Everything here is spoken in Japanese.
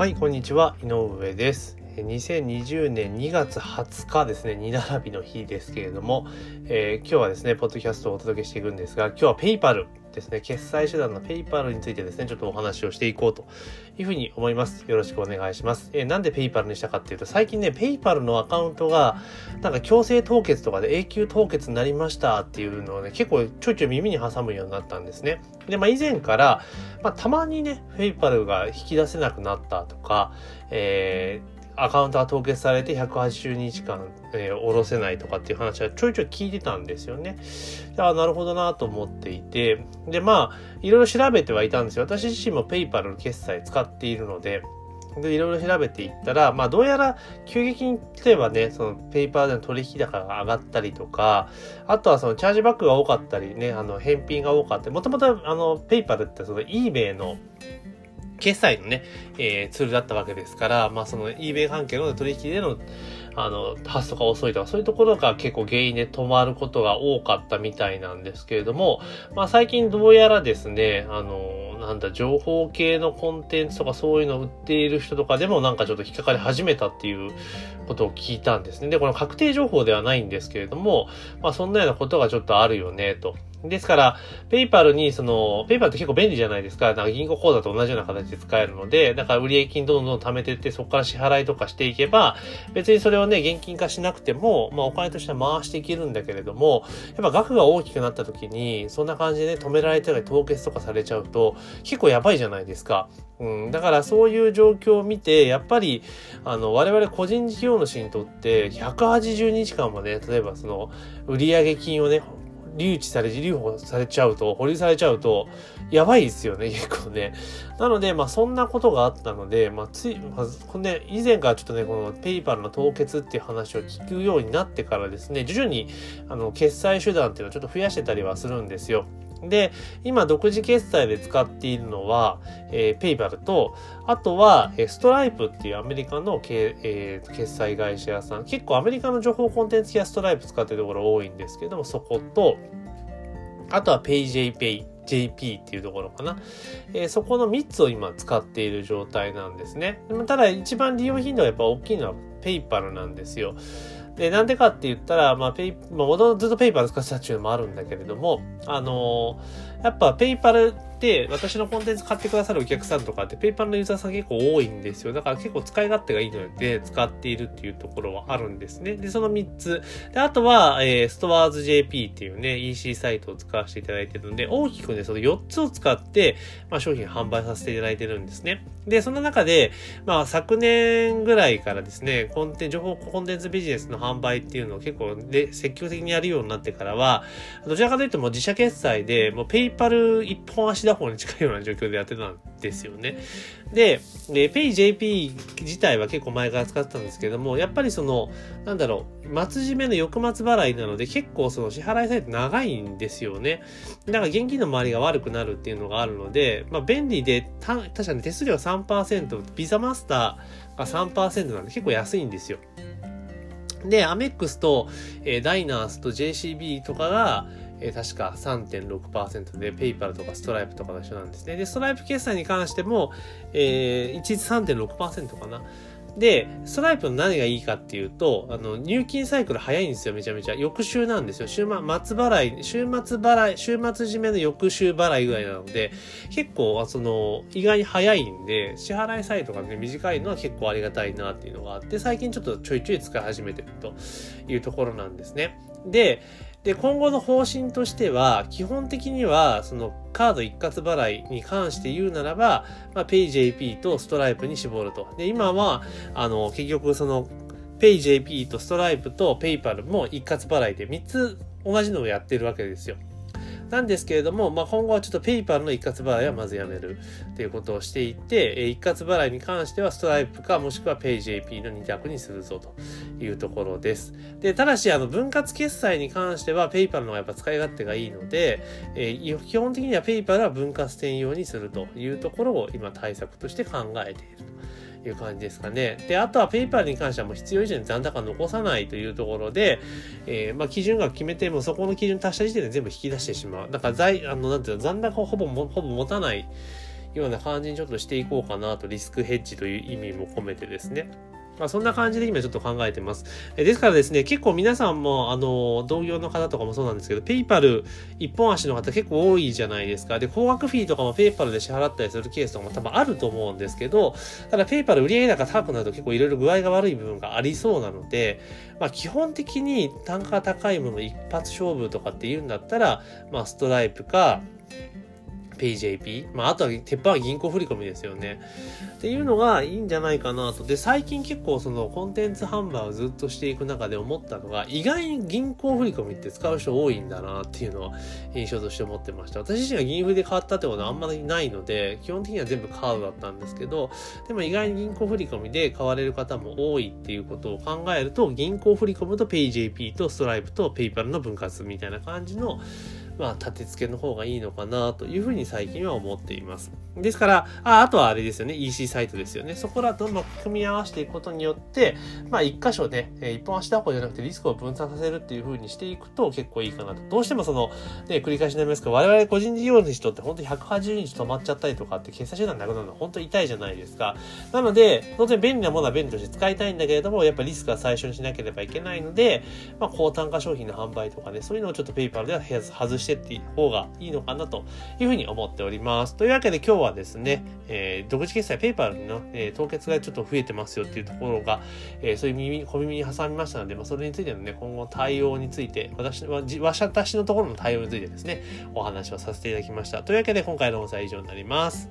はい、こんにちは。井上です。え2020年2月20日ですね、2並びの日ですけれども、えー今日はですね、ポッドキャストをお届けしていくんですが、今日は PayPalですね、決済手段の PayPal についてですね、ちょっとお話をしていこうというふうに思います。よろしくお願いします。えーなんで PayPalにしたかっていうと、最近ね、 PayPalのアカウントが、なんか強制凍結とかで永久凍結になりましたっていうのをね、結構ちょいちょい耳に挟むようになったんですね。で、まあ以前から、まあたまにね、 PayPalが引き出せなくなったとか、えーアカウントが凍結されて180日間、えー下ろせないとかっていう話はちょいちょい聞いてたんですよね。であなるほどなと思っていて、で、まあ、いろいろ調べてはいたんですよ。私自身も PayPalの決済使っているので、で、いろいろ調べていったら、まあ、どうやら急激に、例えばね、その PayPalでの取引高が上がったりとか、あとはそのチャージバックが多かったりね、あの、返品が多かったり、もともとあの、ペイパルってその eBay の決済のね、えーツールだったわけですから、まあその eBay 関係の取引での、あの、発送が遅いとか、そういうところが結構原因で止まることが多かったみたいなんですけれども、まあ最近どうやらですね、あの、なんだ、情報系のコンテンツとかそういうのを売っている人とかでもなんかちょっと引っかかり始めたっていうことを聞いたんですね。で、この確定情報ではないんですけれども、まあそんなようなことがちょっとあるよね、と。ですから、ペイパルに、その、ペイパルって結構便利じゃないですか。なんか銀行口座と同じような形で使えるので、だから売上金どんどん貯めていって、そこから支払いとかしていけば、別にそれをね、現金化しなくても、まあお金として回していけるんだけれども、やっぱ額が大きくなった時に、そんな感じでね、止められたり凍結とかされちゃうと、結構やばいじゃないですか。うん、だからそういう状況を見て、やっぱり、あの、我々個人事業主にとって、180日間もね、例えばその、売上金をね、留置され、留保されちゃうと、保留されちゃうと、やばいですよね、結構ね。なので、まあ、そんなことがあったので、まあ、つい、まあ、ね、以前からちょっとね、このペイパルの凍結っていう話を聞くようになってからですね、徐々に、あの、決済手段っていうのをちょっと増やしてたりはするんですよ。で、今、独自決済で使っているのは、えー、 PayPalと、あとは、えーストライプっていうアメリカのけ、えー決済会社屋さん、結構アメリカの情報コンテンツ系はストライプ使ってるところ多いんですけども、そこと、あとは PAYJ PAY.JP っていうところかな、えーそこの3つを今使っている状態なんですね。ただ一番利用頻度がやっぱ大きいのは PayPal なんですよ。で、なんでかって言ったら、まあ、ペイ、まあ、もとずっと PayPal 使ってたっていうのもあるんだけれども、あのやっぱ PayPalって私のコンテンツ買ってくださるお客さんとかって PayPalのユーザーさん結構多いんですよ。だから結構使い勝手がいいので使っているっていうところはあるんですね。で、その3つ。で、あとは、えー、 STORES.jp っていうね、EC サイトを使わせていただいてるので、大きくね、その4つを使って、まあ、商品販売させていただいてるんですね。で、その中で、まあ、昨年ぐらいからですね、コンテンツ、情報コンテンツビジネスの販売っていうのを結構で積極的にやるようになってからは、どちらかというともう自社決済で、もうペイパル一本足打法に近いような状況でやってたんですよね。で、で、PayJP 自体は結構前から使ってたんですけども、やっぱりその、なんだろう、末締めの翌末払いなので結構その支払いサイト長いんですよね。だから現金の周りが悪くなるっていうのがあるので、まあ便利で、た確かに手数料3%、ビザマスターが3%なんで結構安いんですよ。で、アメックスと、えーダイナースと JCB とかが、え確か3.6%で、ペイパルとかストライプとかの一緒なんですね。で、ストライプ決済に関しても、えー、一律3.6%かな。で、ストライプの何がいいかっていうと、あの、入金サイクル早いんですよ、めちゃめちゃ。翌週なんですよ。週末、末払い、週末払い、週末締めの翌週払いぐらいなので、結構、その、意外に早いんで、支払いサイトがね、短いのは結構ありがたいなっていうのがあって、最近ちょっとちょいちょい使い始めてるというところなんですね。で、で、今後の方針としては、基本的には、そのカード一括払いに関して言うならば、まあ、PayJP とストライプに絞ると。で、今は、あの、結局その、PayJP とストライプと PayPal も一括払いで3つ同じのをやってるわけですよ。なんですけれども、まあ、今後はちょっと PayPal の一括払いはまずやめるっていうことをしていって、え一括払いに関してはストライプかもしくは PayJP の2択にするぞというところです。で、ただし、あの、分割決済に関しては PayPal の方がやっぱ使い勝手がいいので、えー基本的には PayPal は分割専用にするというところを今対策として考えていると。いう感じですかね。で、あとはペイパーに関してはもう必要以上に残高残さないというところで、えーまあ基準が決めてもそこの基準達した時点で全部引き出してしまう。だから財、あの、なんていうの、残高をほぼ、ほぼ持たないような感じにちょっとしていこうかなと、リスクヘッジという意味も込めてですね。まあ、そんな感じで今ちょっと考えてます。えですからですね、結構皆さんも、あの、同業の方とかもそうなんですけど、 PayPal一本足の方結構多いじゃないですか。で、高額フィーとかも PayPalで支払ったりするケースとかも多分あると思うんですけど、ただ PayPal売上高高くなると結構いろいろ具合が悪い部分がありそうなので、まあ基本的に単価高いもの一発勝負とかっていうんだったら、まあストライプか、 PAY.JP。まあ、あとは、鉄板は銀行振込ですよね。っていうのがいいんじゃないかなと。で、最近結構そのコンテンツ販売をずっとしていく中で思ったのが、意外に銀行振込って使う人多いんだなっていうのは印象として思ってました。私自身が銀振で買ったってことはあんまりないので、基本的には全部カードだったんですけど、でも意外に銀行振込で買われる方も多いっていうことを考えると、銀行振込と PayJP とストライプと PayPal の分割みたいな感じのまあ、立て付けの方がいいのかなというふうに最近は思っています。ですから、ああとはあれですよね、EC サイトですよね。そこらどんどん組み合わせていくことによって、まあ、一箇所でね、一本足打法じゃなくてリスクを分散させるっていうふうにしていくと結構いいかなと。どうしてもその、ね、繰り返しになりますけど、我々個人事業主とって本当に180日止まっちゃったりとかって決済手段なくなるのは本当に痛いじゃないですか。なので、当然便利なものは便利として使いたいんだけれども、やっぱりリスクは最初にしなければいけないので、まあ、高単価商品の販売とかね、そういうのをちょっとペーパーでは外してっていう方がいいのかなというふうに思っております。というわけで今日はですね、えー、独自決済ペーパーの、えー、凍結がちょっと増えてますよっていうところが、えー、そういう耳、小耳に挟みましたので、まあ、それについてのね、今後対応について、私は、私のところの対応についてですね、お話をさせていただきました。というわけで今回の音声は以上になります。